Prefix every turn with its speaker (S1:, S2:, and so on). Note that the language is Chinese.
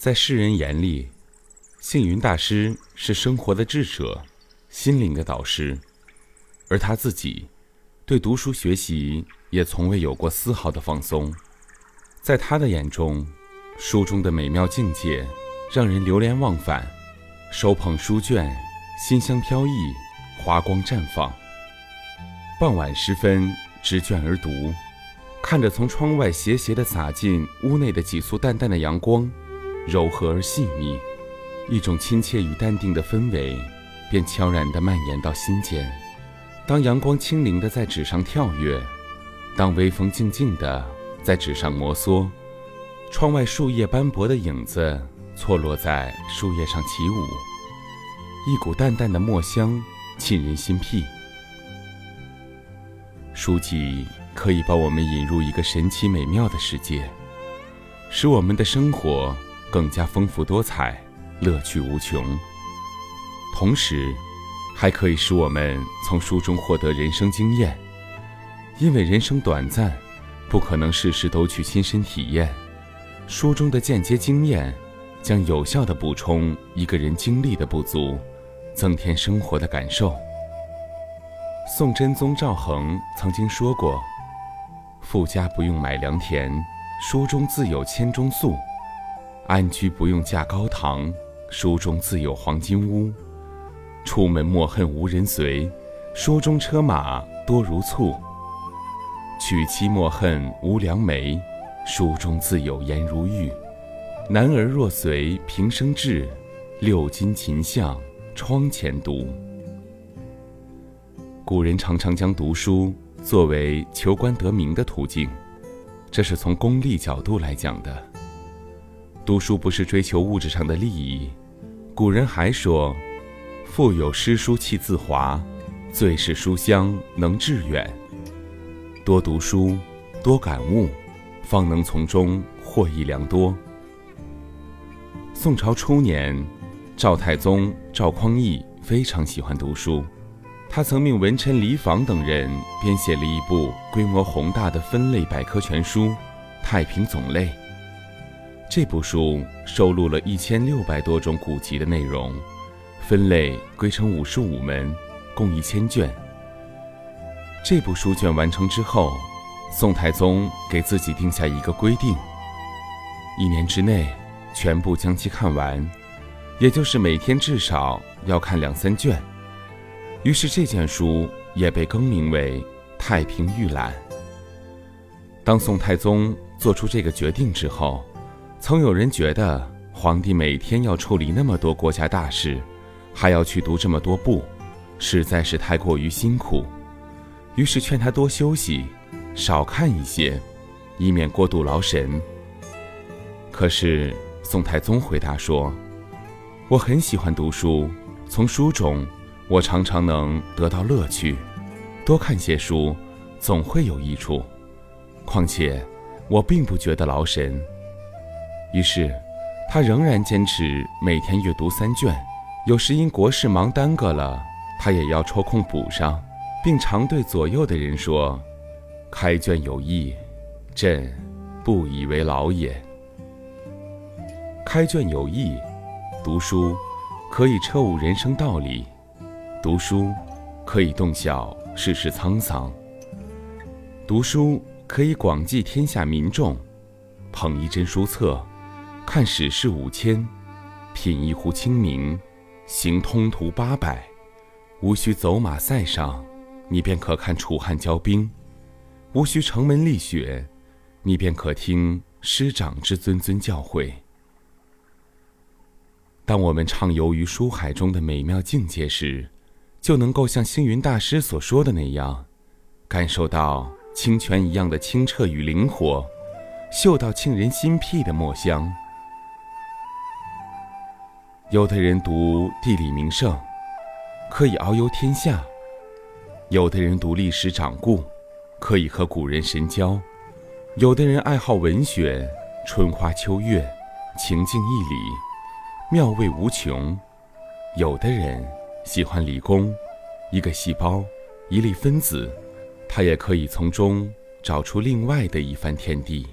S1: 在世人眼里，幸云大师是生活的智者，心灵的导师，而他自己对读书学习也从未有过丝毫的放松。在他的眼中，书中的美妙境界让人流连忘返，手捧书卷，馨香飘逸，华光绽放。傍晚时分，执卷而读。看着从窗外斜斜的洒进屋内的几束淡淡的阳光，柔和而细密，一种亲切与淡定的氛围，便悄然地蔓延到心间。当阳光轻灵地在纸上跳跃，当微风静静地在纸上摩挲，窗外树叶斑驳的影子错落在树叶上起舞，一股淡淡的墨香沁人心脾。书籍。可以把我们引入一个神奇美妙的世界，使我们的生活更加丰富多彩、乐趣无穷。同时，还可以使我们从书中获得人生经验，因为人生短暂，不可能事事都去亲身体验。书中的间接经验，将有效地补充一个人经历的不足，增添生活的感受。宋真宗赵恒曾经说过。富家不用买良田，书中自有千钟粟；安居不用架高堂，书中自有黄金屋。出门莫恨无人随，书中车马多如簇；娶妻莫恨无良媒，书中自有颜如玉。男儿若随平生志，六金琴向窗前读。古人常常将读书。作为求官得名的途径，这是从功利角度来讲的。读书不是追求物质上的利益。古人还说：“腹有诗书气自华，最是书香能致远。”多读书，多感悟，方能从中获益良多。宋朝初年，赵太宗赵匡胤非常喜欢读书。他曾命文臣李昉等人编写了一部规模宏大的分类百科全书《太平种类》。这部书收录了一千六百多种古籍的内容，分类归成五十五门，共一千卷。这部书卷完成之后，宋太宗给自己定下一个规定：一年之内全部将其看完，也就是每天至少要看两三卷。于是这件书也被更名为《太平御览》。当宋太宗做出这个决定之后，曾有人觉得皇帝每天要处理那么多国家大事，还要去读这么多部，实在是太过于辛苦。于是劝他多休息，少看一些，以免过度劳神。可是宋太宗回答说：“我很喜欢读书，从书中。”我常常能得到乐趣，多看些书，总会有益处。况且，我并不觉得劳神。于是，他仍然坚持每天阅读三卷，有时因国事忙耽搁了，他也要抽空补上，并常对左右的人说：“开卷有益，朕不以为劳也。”开卷有益，读书可以彻悟人生道理。读书可以洞晓世事沧桑，读书可以广济天下民众。捧一真书册，看史事五千，品一壶清明，行通途八百，无需走马塞上，你便可看楚汉交兵；无需城门立雪，你便可听师长之谆谆教诲。当我们畅游于书海中的美妙境界时，就能够像星云大师所说的那样，感受到清泉一样的清澈与灵活，嗅到沁人心脾的墨香。有的人读地理名胜，可以遨游天下；有的人读历史掌故，可以和古人神交；有的人爱好文学，春花秋月，情境一理，妙味无穷；有的人。喜欢理工，一个细胞，一粒分子，他也可以从中找出另外的一番天地。